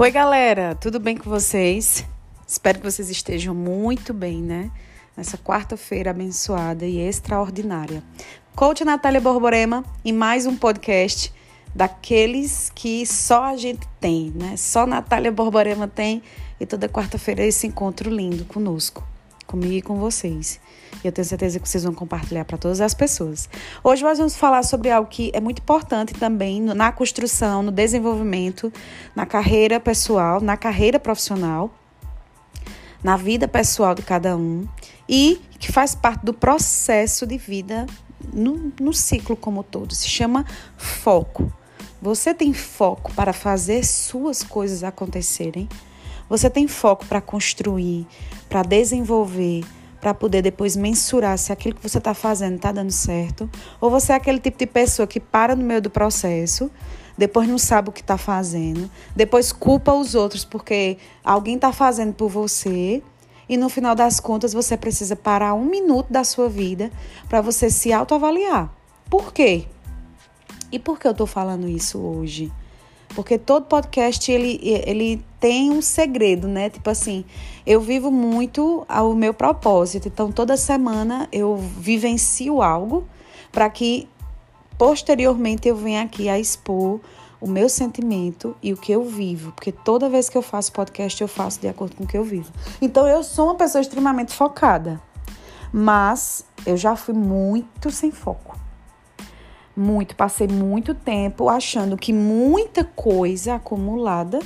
Oi, galera, tudo bem com vocês? Espero que vocês estejam muito bem, né? Nessa quarta-feira abençoada e extraordinária. Coach Natália Borborema e mais um podcast daqueles que só a gente tem, né? Só Natália Borborema tem e toda quarta-feira esse encontro lindo conosco, comigo e com vocês. E eu tenho certeza que vocês vão compartilhar para todas as pessoas. Hoje nós vamos falar sobre algo que é muito importante também na construção, no desenvolvimento, na carreira pessoal, na carreira profissional, na vida pessoal de cada um e que faz parte do processo de vida no, no ciclo como todo. Se chama foco. Você tem foco para fazer suas coisas acontecerem? Você tem foco para construir, para desenvolver, para poder depois mensurar se aquilo que você está fazendo está dando certo? Ou você é aquele tipo de pessoa que para no meio do processo, depois não sabe o que está fazendo, depois culpa os outros porque alguém está fazendo por você e no final das contas você precisa parar um minuto da sua vida para você se autoavaliar. Por quê? E por que eu estou falando isso hoje? Porque todo podcast ele, ele tem um segredo, né? Tipo assim, eu vivo muito ao meu propósito. Então, toda semana eu vivencio algo para que posteriormente eu venha aqui a expor o meu sentimento e o que eu vivo, porque toda vez que eu faço podcast eu faço de acordo com o que eu vivo. Então eu sou uma pessoa extremamente focada, mas eu já fui muito sem foco. Muito, passei muito tempo achando que muita coisa acumulada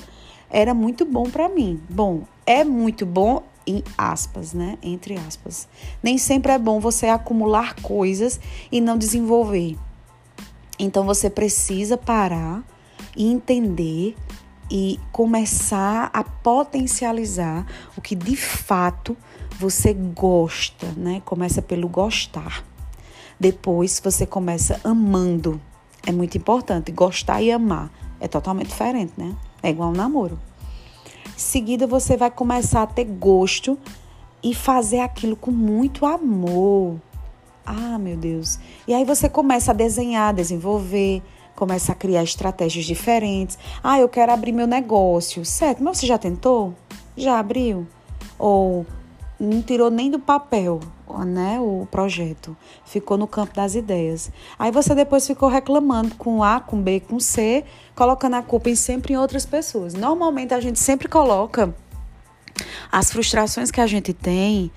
era muito bom para mim. Bom, é muito bom em aspas, né? Entre aspas. Nem sempre é bom você acumular coisas e não desenvolver. Então você precisa parar e entender e começar a potencializar o que de fato você gosta, né? Começa pelo gostar. Depois você começa amando. É muito importante gostar e amar. É totalmente diferente, né? É igual um namoro. Em seguida você vai começar a ter gosto e fazer aquilo com muito amor. Ah, meu Deus. E aí você começa a desenhar, desenvolver, começa a criar estratégias diferentes. Ah, eu quero abrir meu negócio. Certo, mas você já tentou? Já abriu? Ou não tirou nem do papel, né, o projeto. Ficou no campo das ideias. Aí você depois ficou reclamando com A, com B, com C, colocando a culpa em sempre em outras pessoas. Normalmente a gente sempre coloca as frustrações que a gente tem,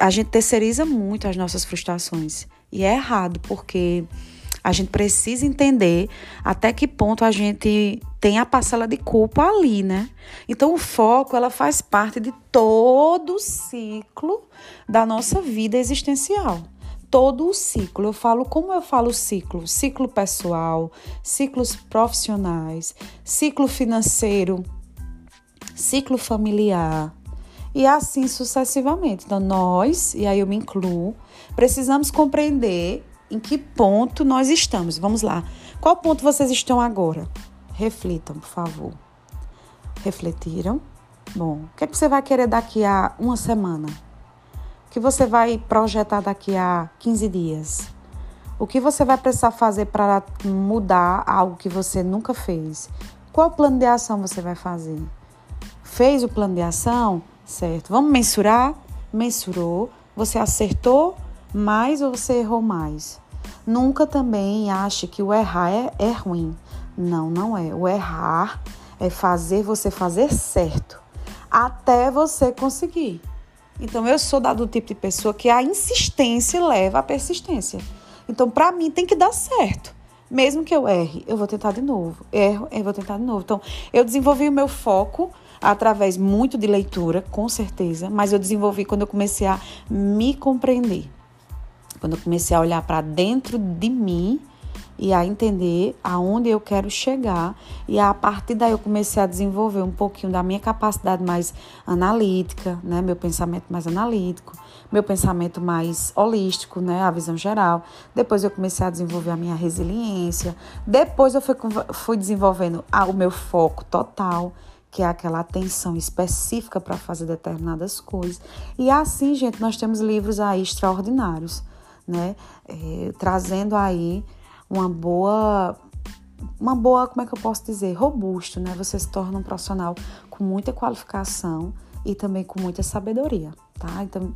a gente terceiriza muito as nossas frustrações. E é errado, porque a gente precisa entender até que ponto a gente tem a parcela de culpa ali, né? Então o foco, ela faz parte de todo o ciclo da nossa vida existencial. Todo o ciclo. Eu falo como eu falo ciclo? Ciclo pessoal, ciclos profissionais, ciclo financeiro, ciclo familiar, e assim sucessivamente. Então, nós, e aí eu me incluo, precisamos compreender em que ponto nós estamos. Vamos lá. Qual ponto vocês estão agora? Reflitam, por favor. Refletiram? Bom, o que, é que você vai querer daqui a uma semana? O que você vai projetar daqui a 15 dias? O que você vai precisar fazer para mudar algo que você nunca fez? Qual plano de ação você vai fazer? Fez o plano de ação? Certo. Vamos mensurar? Mensurou. Você acertou? mais ou você errou mais. Nunca também ache que o errar é, é ruim. Não, não é. O errar é fazer você fazer certo até você conseguir. Então eu sou da, do tipo de pessoa que a insistência leva à persistência. Então para mim tem que dar certo. Mesmo que eu erre, eu vou tentar de novo. Erro, eu vou tentar de novo. Então eu desenvolvi o meu foco através muito de leitura, com certeza, mas eu desenvolvi quando eu comecei a me compreender. Quando eu comecei a olhar para dentro de mim e a entender aonde eu quero chegar. E a partir daí eu comecei a desenvolver um pouquinho da minha capacidade mais analítica, né? Meu pensamento mais analítico, meu pensamento mais holístico, né? A visão geral. Depois eu comecei a desenvolver a minha resiliência. Depois eu fui, fui desenvolvendo o meu foco total que é aquela atenção específica para fazer determinadas coisas. E assim, gente, nós temos livros aí extraordinários né? É, trazendo aí uma boa uma boa, como é que eu posso dizer, robusto, né? Você se torna um profissional com muita qualificação e também com muita sabedoria, tá? Então,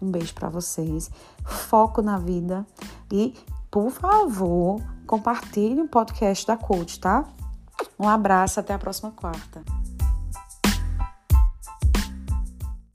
um beijo para vocês. Foco na vida e, por favor, compartilhe o podcast da Coach, tá? Um abraço, até a próxima quarta.